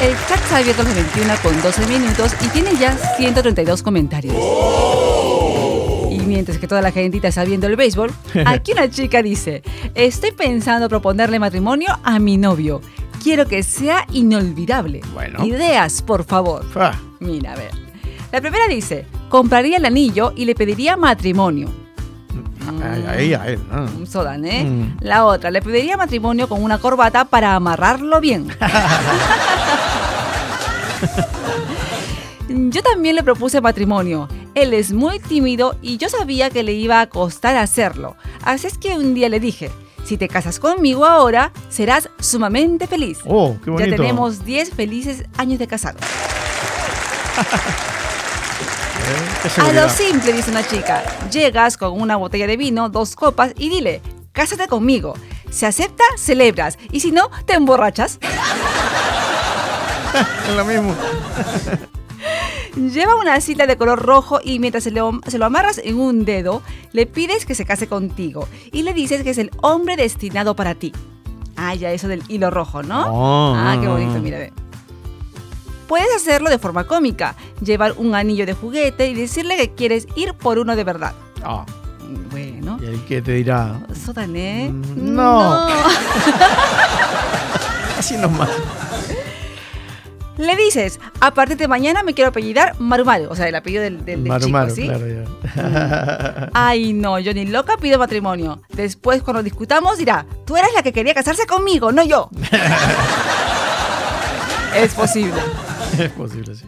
El chat ha abierto a las 21 con 12 minutos y tiene ya 132 comentarios. Y mientras que toda la gentita está viendo el béisbol, aquí una chica dice, estoy pensando proponerle matrimonio a mi novio. Quiero que sea inolvidable. Bueno. Ideas, por favor. Ah, Mira, a ver. La primera dice, compraría el anillo y le pediría matrimonio. a, a ella, a él. ¿no? Un Sodan, ¿eh? Mm. La otra, le pediría matrimonio con una corbata para amarrarlo bien. Yo también le propuse matrimonio. Él es muy tímido y yo sabía que le iba a costar hacerlo. Así es que un día le dije, si te casas conmigo ahora, serás sumamente feliz. Oh, qué bonito. Ya tenemos 10 felices años de casados. Eh, A lo simple, dice una chica. Llegas con una botella de vino, dos copas y dile, cásate conmigo. Si acepta, celebras. Y si no, te emborrachas. Lo mismo. Lleva una cita de color rojo y mientras se lo, se lo amarras en un dedo, le pides que se case contigo. Y le dices que es el hombre destinado para ti. Ah, ya eso del hilo rojo, ¿no? Oh, ah, qué bonito, mira, ve. Puedes hacerlo de forma cómica, llevar un anillo de juguete y decirle que quieres ir por uno de verdad. Ah, Bueno. y el que te dirá, Sotané. Mm, no. así nomás. Le dices, a partir de mañana me quiero apellidar Marumaru, o sea, el apellido del, del, del Maru, chico, ¿sí? claro, ya. Ay, no, yo ni loca pido matrimonio. Después, cuando discutamos, dirá, tú eres la que quería casarse conmigo, no yo. es posible. es posible, sí.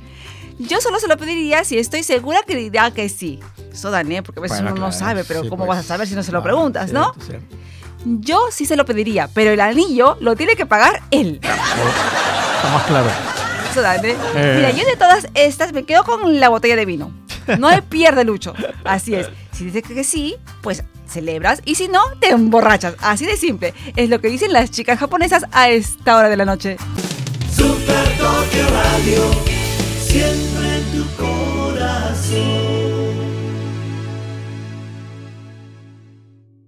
Yo solo se lo pediría si estoy segura que dirá que sí. Eso, Dané, porque a veces Bueno, uno no claro, sabe, pero sí, ¿cómo pues. vas a saber si no se lo Claro, preguntas, no? cierto, cierto. Yo sí se lo pediría, pero el anillo lo tiene que pagar él. Está más claro. Eh. Mira, yo de todas estas me quedo con la botella de vino. No hay pierde, Lucho. Así es. Si dices que sí, pues celebras y si no, te emborrachas. Así de simple. Es lo que dicen las chicas japonesas a esta hora de la noche. Super Tokyo Radio